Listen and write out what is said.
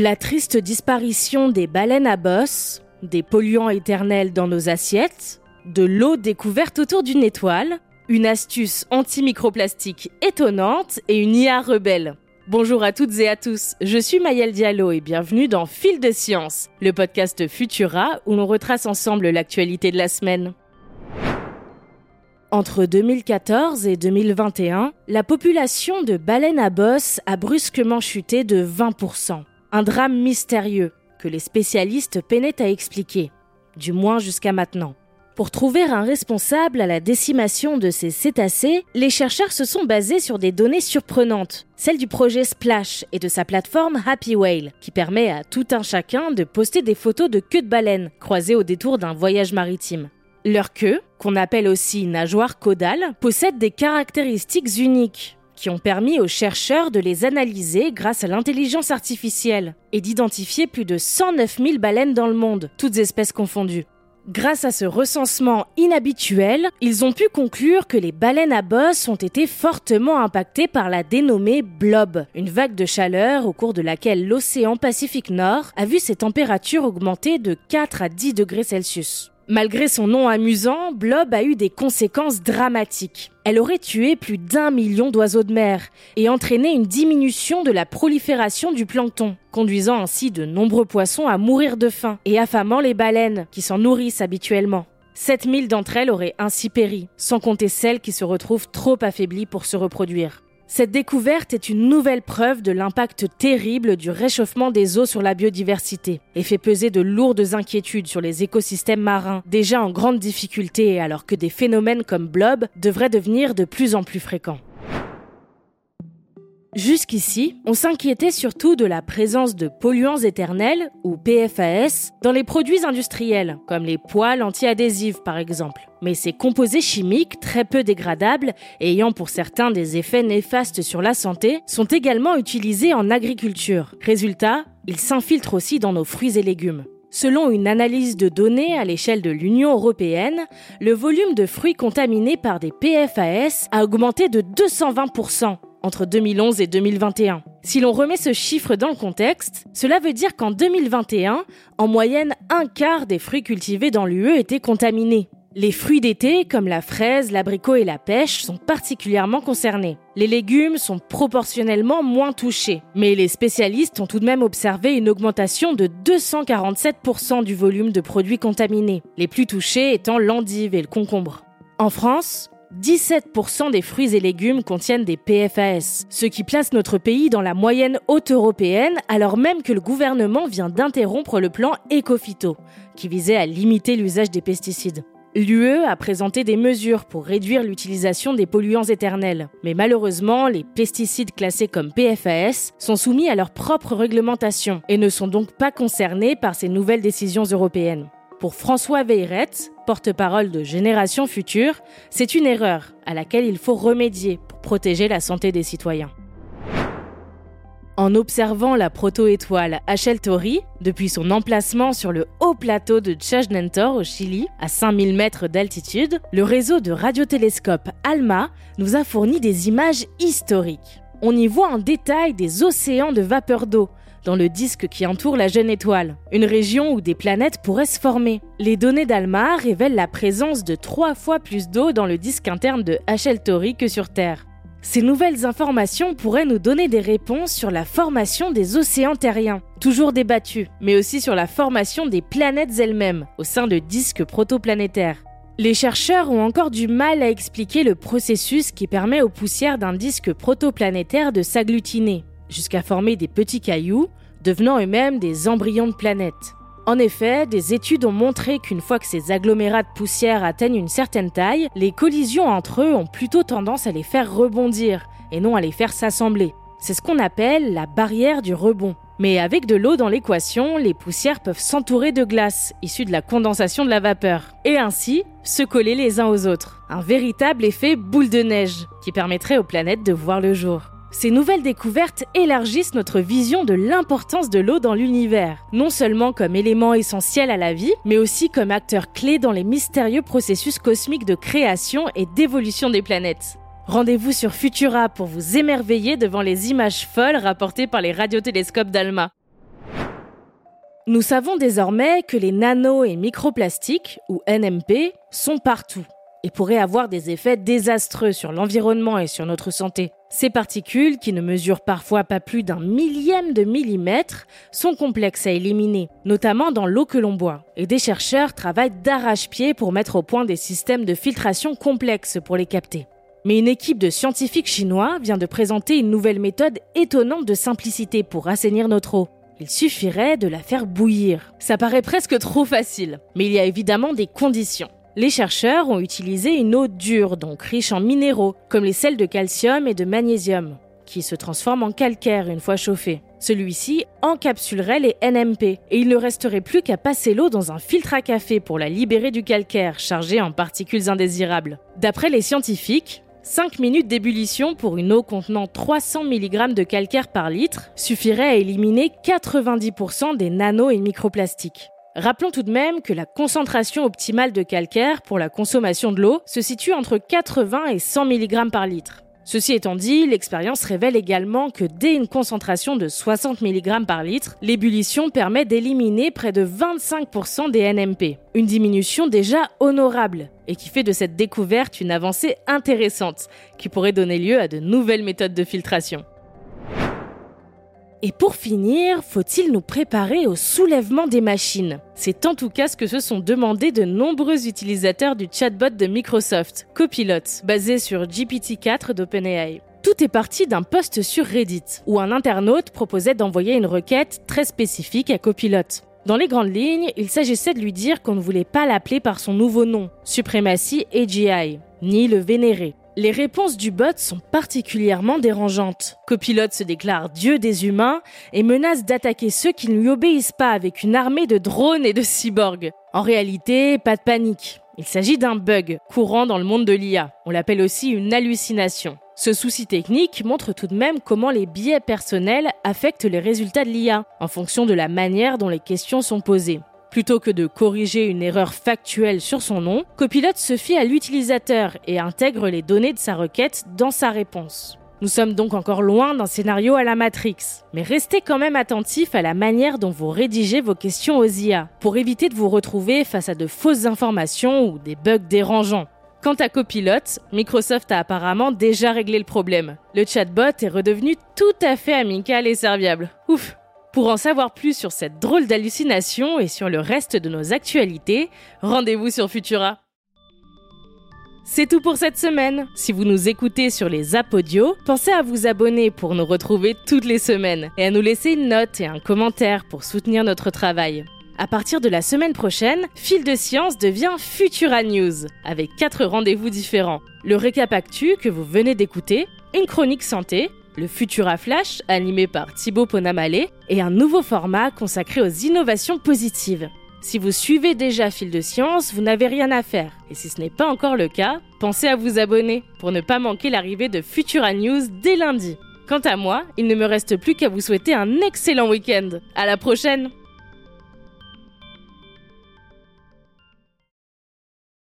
La triste disparition des baleines à bosse, des polluants éternels dans nos assiettes, de l'eau découverte autour d'une étoile, une astuce antimicroplastique étonnante et une IA rebelle. Bonjour à toutes et à tous, je suis Mayel Diallo et bienvenue dans Fil de Science, le podcast Futura où l'on retrace ensemble l'actualité de la semaine. Entre 2014 et 2021, la population de baleines à bosse a brusquement chuté de 20%. Un drame mystérieux que les spécialistes peinaient à expliquer, du moins jusqu'à maintenant. Pour trouver un responsable à la décimation de ces cétacés, les chercheurs se sont basés sur des données surprenantes, celles du projet Splash et de sa plateforme Happy Whale, qui permet à tout un chacun de poster des photos de queues de baleines croisées au détour d'un voyage maritime. Leur queue, qu'on appelle aussi nageoire caudale, possède des caractéristiques uniques qui ont permis aux chercheurs de les analyser grâce à l'intelligence artificielle et d'identifier plus de 109 000 baleines dans le monde, toutes espèces confondues. Grâce à ce recensement inhabituel, ils ont pu conclure que les baleines à bosse ont été fortement impactées par la dénommée blob, une vague de chaleur au cours de laquelle l'océan Pacifique Nord a vu ses températures augmenter de 4 à 10 degrés Celsius. Malgré son nom amusant, Blob a eu des conséquences dramatiques. Elle aurait tué plus d'un million d'oiseaux de mer et entraîné une diminution de la prolifération du plancton, conduisant ainsi de nombreux poissons à mourir de faim et affamant les baleines qui s'en nourrissent habituellement. 7000 d'entre elles auraient ainsi péri, sans compter celles qui se retrouvent trop affaiblies pour se reproduire. Cette découverte est une nouvelle preuve de l'impact terrible du réchauffement des eaux sur la biodiversité et fait peser de lourdes inquiétudes sur les écosystèmes marins, déjà en grande difficulté alors que des phénomènes comme blob devraient devenir de plus en plus fréquents. Jusqu'ici, on s'inquiétait surtout de la présence de polluants éternels, ou PFAS, dans les produits industriels, comme les poils anti-adhésifs par exemple. Mais ces composés chimiques, très peu dégradables ayant pour certains des effets néfastes sur la santé, sont également utilisés en agriculture. Résultat, ils s'infiltrent aussi dans nos fruits et légumes. Selon une analyse de données à l'échelle de l'Union européenne, le volume de fruits contaminés par des PFAS a augmenté de 220% entre 2011 et 2021. Si l'on remet ce chiffre dans le contexte, cela veut dire qu'en 2021, en moyenne, un quart des fruits cultivés dans l'UE étaient contaminés. Les fruits d'été, comme la fraise, l'abricot et la pêche, sont particulièrement concernés. Les légumes sont proportionnellement moins touchés, mais les spécialistes ont tout de même observé une augmentation de 247% du volume de produits contaminés, les plus touchés étant l'endive et le concombre. En France, 17% des fruits et légumes contiennent des PFAS, ce qui place notre pays dans la moyenne haute européenne alors même que le gouvernement vient d'interrompre le plan Ecofito, qui visait à limiter l'usage des pesticides. L'UE a présenté des mesures pour réduire l'utilisation des polluants éternels, mais malheureusement, les pesticides classés comme PFAS sont soumis à leur propre réglementation et ne sont donc pas concernés par ces nouvelles décisions européennes. Pour François Veyrette, porte-parole de Génération Future, c'est une erreur à laquelle il faut remédier pour protéger la santé des citoyens. En observant la proto-étoile Hachel Tori depuis son emplacement sur le haut plateau de Chajnantor au Chili, à 5000 mètres d'altitude, le réseau de radiotélescopes ALMA nous a fourni des images historiques. On y voit en détail des océans de vapeur d'eau, dans le disque qui entoure la jeune étoile, une région où des planètes pourraient se former. Les données d'Alma révèlent la présence de trois fois plus d'eau dans le disque interne de HL Tori que sur Terre. Ces nouvelles informations pourraient nous donner des réponses sur la formation des océans terriens, toujours débattus, mais aussi sur la formation des planètes elles-mêmes au sein de disques protoplanétaires. Les chercheurs ont encore du mal à expliquer le processus qui permet aux poussières d'un disque protoplanétaire de s'agglutiner, jusqu'à former des petits cailloux, devenant eux-mêmes des embryons de planètes. En effet, des études ont montré qu'une fois que ces agglomérats de poussière atteignent une certaine taille, les collisions entre eux ont plutôt tendance à les faire rebondir et non à les faire s'assembler. C'est ce qu'on appelle la barrière du rebond. Mais avec de l'eau dans l'équation, les poussières peuvent s'entourer de glace, issue de la condensation de la vapeur, et ainsi se coller les uns aux autres. Un véritable effet boule de neige qui permettrait aux planètes de voir le jour. Ces nouvelles découvertes élargissent notre vision de l'importance de l'eau dans l'univers, non seulement comme élément essentiel à la vie, mais aussi comme acteur clé dans les mystérieux processus cosmiques de création et d'évolution des planètes. Rendez-vous sur Futura pour vous émerveiller devant les images folles rapportées par les radiotélescopes d'Alma. Nous savons désormais que les nano et microplastiques, ou NMP, sont partout et pourraient avoir des effets désastreux sur l'environnement et sur notre santé. Ces particules, qui ne mesurent parfois pas plus d'un millième de millimètre, sont complexes à éliminer, notamment dans l'eau que l'on boit. Et des chercheurs travaillent d'arrache-pied pour mettre au point des systèmes de filtration complexes pour les capter. Mais une équipe de scientifiques chinois vient de présenter une nouvelle méthode étonnante de simplicité pour assainir notre eau. Il suffirait de la faire bouillir. Ça paraît presque trop facile, mais il y a évidemment des conditions. Les chercheurs ont utilisé une eau dure, donc riche en minéraux, comme les sels de calcium et de magnésium, qui se transforment en calcaire une fois chauffés. Celui-ci encapsulerait les NMP et il ne resterait plus qu'à passer l'eau dans un filtre à café pour la libérer du calcaire chargé en particules indésirables. D'après les scientifiques, 5 minutes d'ébullition pour une eau contenant 300 mg de calcaire par litre suffirait à éliminer 90% des nano et microplastiques. Rappelons tout de même que la concentration optimale de calcaire pour la consommation de l'eau se situe entre 80 et 100 mg par litre. Ceci étant dit, l'expérience révèle également que dès une concentration de 60 mg par litre, l'ébullition permet d'éliminer près de 25% des NMP. Une diminution déjà honorable et qui fait de cette découverte une avancée intéressante qui pourrait donner lieu à de nouvelles méthodes de filtration. Et pour finir, faut-il nous préparer au soulèvement des machines? C'est en tout cas ce que se sont demandés de nombreux utilisateurs du chatbot de Microsoft, Copilot, basé sur GPT-4 d'OpenAI. Tout est parti d'un post sur Reddit, où un internaute proposait d'envoyer une requête très spécifique à Copilot. Dans les grandes lignes, il s'agissait de lui dire qu'on ne voulait pas l'appeler par son nouveau nom, Supremacy AGI, ni le vénérer. Les réponses du bot sont particulièrement dérangeantes. Copilote se déclare dieu des humains et menace d'attaquer ceux qui ne lui obéissent pas avec une armée de drones et de cyborgs. En réalité, pas de panique. Il s'agit d'un bug courant dans le monde de l'IA. On l'appelle aussi une hallucination. Ce souci technique montre tout de même comment les biais personnels affectent les résultats de l'IA en fonction de la manière dont les questions sont posées. Plutôt que de corriger une erreur factuelle sur son nom, Copilot se fie à l'utilisateur et intègre les données de sa requête dans sa réponse. Nous sommes donc encore loin d'un scénario à la Matrix, mais restez quand même attentif à la manière dont vous rédigez vos questions aux IA, pour éviter de vous retrouver face à de fausses informations ou des bugs dérangeants. Quant à Copilot, Microsoft a apparemment déjà réglé le problème. Le chatbot est redevenu tout à fait amical et serviable. Ouf pour en savoir plus sur cette drôle d'hallucination et sur le reste de nos actualités, rendez-vous sur Futura. C'est tout pour cette semaine. Si vous nous écoutez sur les apodios, pensez à vous abonner pour nous retrouver toutes les semaines et à nous laisser une note et un commentaire pour soutenir notre travail. À partir de la semaine prochaine, Fil de Science devient Futura News, avec quatre rendez-vous différents. Le récap actu que vous venez d'écouter, une chronique santé, le Futura Flash, animé par Thibaut Ponamale, et un nouveau format consacré aux innovations positives. Si vous suivez déjà Fil de Science, vous n'avez rien à faire. Et si ce n'est pas encore le cas, pensez à vous abonner pour ne pas manquer l'arrivée de Futura News dès lundi. Quant à moi, il ne me reste plus qu'à vous souhaiter un excellent week-end. À la prochaine!